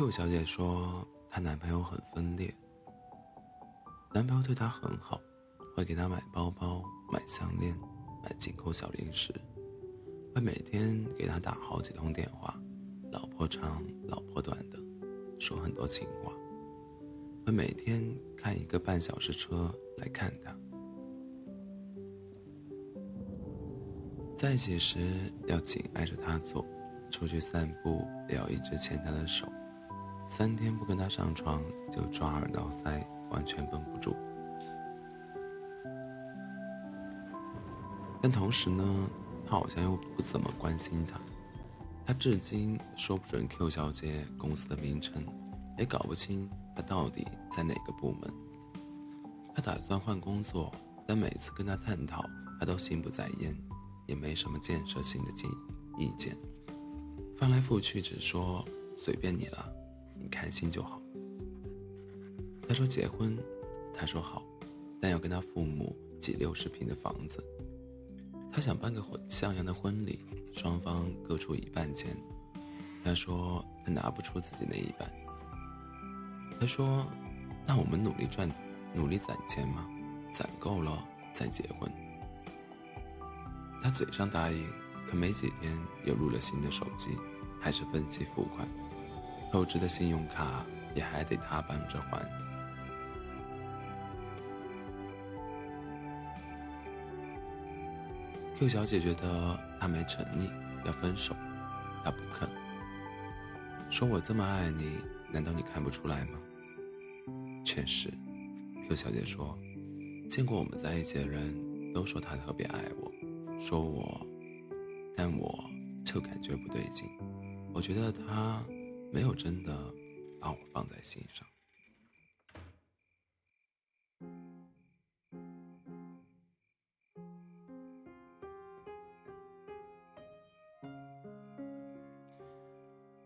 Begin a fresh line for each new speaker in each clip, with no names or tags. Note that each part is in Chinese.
Q 小姐说，她男朋友很分裂。男朋友对她很好，会给她买包包、买项链、买进口小零食，会每天给她打好几通电话，老婆长、老婆短的，说很多情话。会每天开一个半小时车来看她。在一起时要紧挨着她坐，出去散步也要一直牵她的手。三天不跟他上床就抓耳挠腮，完全绷不住。但同时呢，他好像又不怎么关心他。他至今说不准 Q 小姐公司的名称，也搞不清她到底在哪个部门。他打算换工作，但每次跟他探讨，他都心不在焉，也没什么建设性的建意见。翻来覆去只说随便你了。你开心就好。他说结婚，他说好，但要跟他父母挤六十平的房子。他想办个像样的婚礼，双方各出一半钱。他说他拿不出自己那一半。他说，那我们努力赚，努力攒钱嘛，攒够了再结婚。他嘴上答应，可没几天又入了新的手机，还是分期付款。透支的信用卡也还得他帮着还。Q 小姐觉得他没诚意，要分手，他不肯，说我这么爱你，难道你看不出来吗？确实，Q 小姐说，见过我们在一起的人都说他特别爱我，说我，但我就感觉不对劲，我觉得他。没有真的把我放在心上。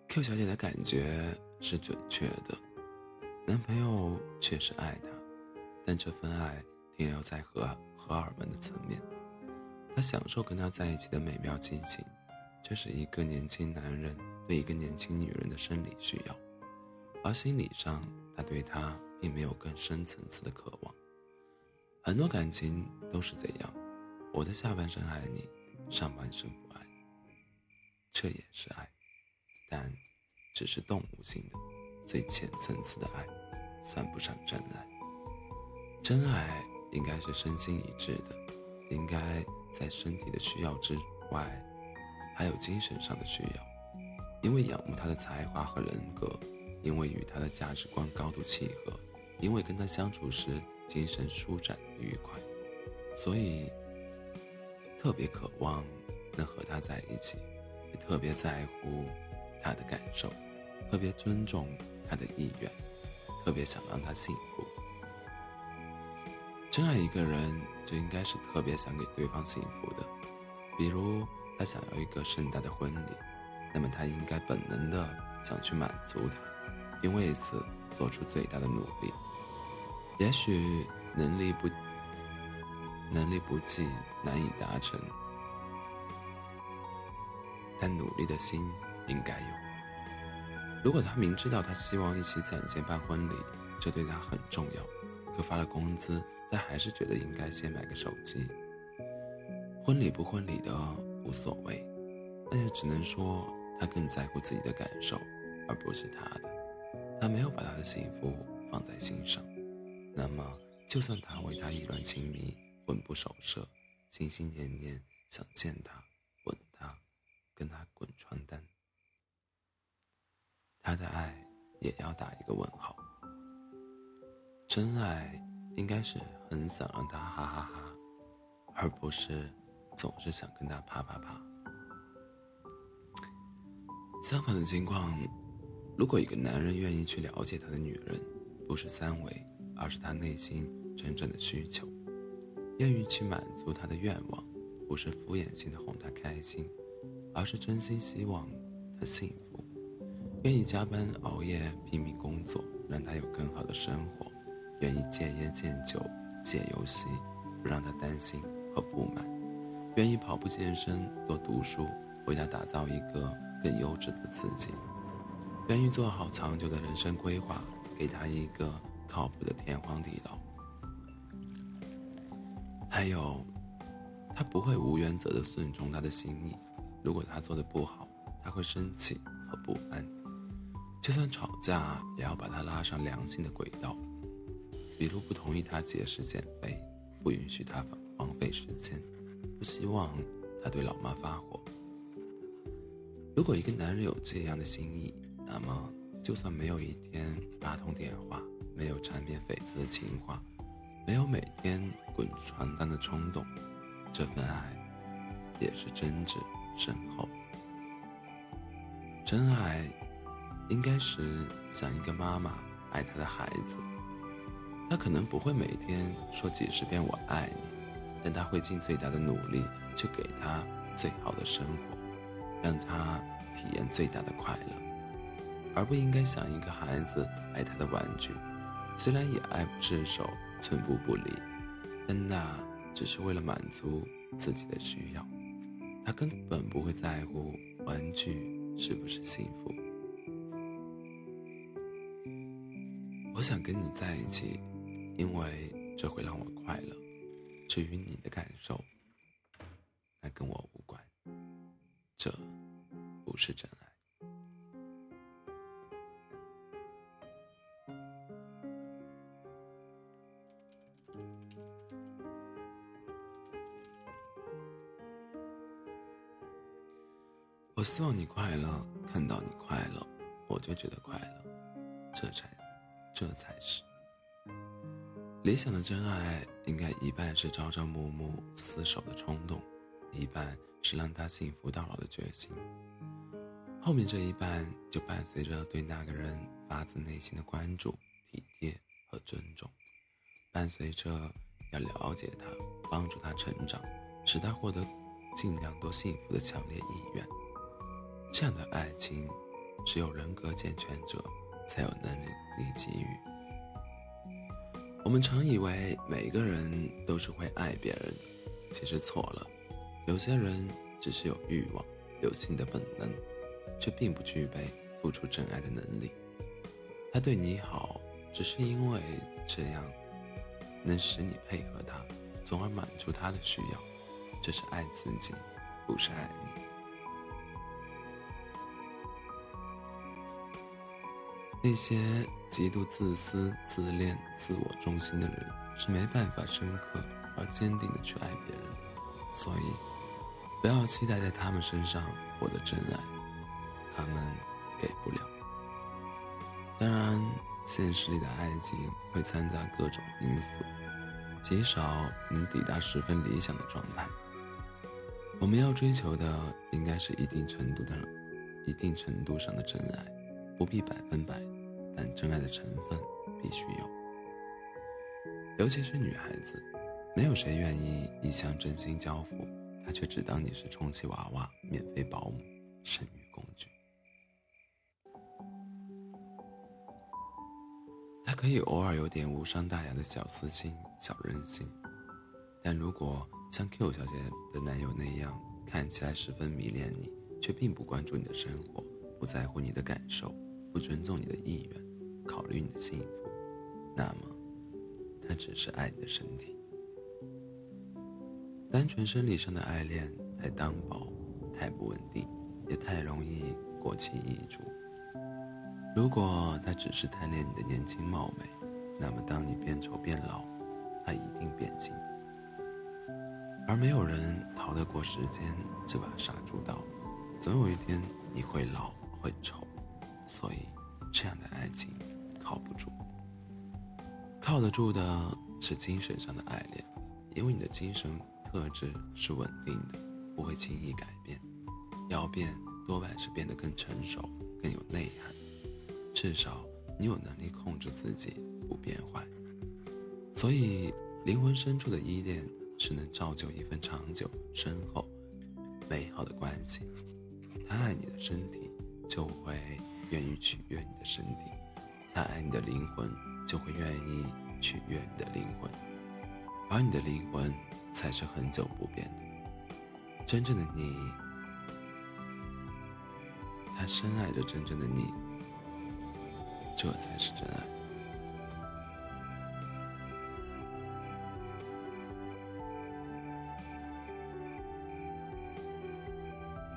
Q 小姐的感觉是准确的，男朋友确实爱她，但这份爱停留在荷荷尔蒙的层面。她享受跟他在一起的美妙激情，这是一个年轻男人。对一个年轻女人的生理需要，而心理上，他对她并没有更深层次的渴望。很多感情都是这样，我的下半身爱你，上半身不爱，这也是爱，但只是动物性的、最浅层次的爱，算不上真爱。真爱应该是身心一致的，应该在身体的需要之外，还有精神上的需要。因为仰慕他的才华和人格，因为与他的价值观高度契合，因为跟他相处时精神舒展愉快，所以特别渴望能和他在一起，也特别在乎他的感受，特别尊重他的意愿，特别想让他幸福。真爱一个人，就应该是特别想给对方幸福的，比如他想要一个盛大的婚礼。那么他应该本能的想去满足他，并为此做出最大的努力。也许能力不能力不济，难以达成，但努力的心应该有。如果他明知道他希望一起攒钱办婚礼，这对他很重要，可发了工资，他还是觉得应该先买个手机。婚礼不婚礼的无所谓，那就只能说。他更在乎自己的感受，而不是他的。他没有把他的幸福放在心上。那么，就算他为他意乱情迷、魂不守舍、心心念念想见他、吻他、跟他滚床单，他的爱也要打一个问号。真爱应该是很想让他哈哈哈，而不是总是想跟他啪啪啪。相反的情况，如果一个男人愿意去了解他的女人，不是三维，而是他内心真正的需求；愿意去满足他的愿望，不是敷衍性的哄他开心，而是真心希望他幸福；愿意加班熬夜拼命工作，让他有更好的生活；愿意戒烟戒酒戒游戏，不让他担心和不满；愿意跑步健身多读书，为他打造一个。更优质的自己，愿意做好长久的人生规划，给他一个靠谱的天荒地老。还有，他不会无原则的顺从他的心意，如果他做的不好，他会生气和不安，就算吵架也要把他拉上良性的轨道，比如不同意他节食减肥，不允许他荒废时间，不希望他对老妈发火。如果一个男人有这样的心意，那么就算没有一天八通电话，没有缠绵悱恻的情话，没有每天滚床单的冲动，这份爱也是真挚深厚。真爱，应该是像一个妈妈爱她的孩子，她可能不会每天说几十遍我爱你，但她会尽最大的努力去给他最好的生活。让他体验最大的快乐，而不应该像一个孩子爱他的玩具，虽然也爱不释手、寸步不离，但那只是为了满足自己的需要。他根本不会在乎玩具是不是幸福。我想跟你在一起，因为这会让我快乐。至于你的感受，那跟我无关。这不是真爱。我希望你快乐，看到你快乐，我就觉得快乐。这才，这才是理想的真爱。应该一半是朝朝暮暮厮守的冲动，一半。是让他幸福到老的决心，后面这一半就伴随着对那个人发自内心的关注、体贴和尊重，伴随着要了解他、帮助他成长、使他获得尽量多幸福的强烈意愿。这样的爱情，只有人格健全者才有能力给予。我们常以为每个人都是会爱别人的，其实错了。有些人只是有欲望、有性的本能，却并不具备付出真爱的能力。他对你好，只是因为这样能使你配合他，从而满足他的需要。这是爱自己，不是爱你。那些极度自私、自恋、自我中心的人，是没办法深刻而坚定的去爱别人，所以。不要期待在他们身上获得真爱，他们给不了。当然，现实里的爱情会掺杂各种因素，极少能抵达十分理想的状态。我们要追求的应该是一定程度的、一定程度上的真爱，不必百分百，但真爱的成分必须有。尤其是女孩子，没有谁愿意一厢真心交付。他却只当你是充气娃娃、免费保姆、生育工具。他可以偶尔有点无伤大雅的小私心、小任性，但如果像 Q 小姐的男友那样，看起来十分迷恋你，却并不关注你的生活，不在乎你的感受，不尊重你的意愿，考虑你的幸福，那么他只是爱你的身体。单纯生理上的爱恋太单薄，太不稳定，也太容易过期易主。如果他只是贪恋你的年轻貌美，那么当你变丑变老，他一定变心。而没有人逃得过时间这把杀猪刀，总有一天你会老会丑，所以这样的爱情靠不住。靠得住的是精神上的爱恋，因为你的精神。特质是稳定的，不会轻易改变。要变，多半是变得更成熟、更有内涵。至少你有能力控制自己不变坏。所以，灵魂深处的依恋是能造就一份长久、深厚、美好的关系。他爱你的身体，就会愿意取悦你的身体；他爱你的灵魂，就会愿意取悦你的灵魂。而你的灵魂。才是很久不变的，真正的你。他深爱着真正的你。这才是真爱。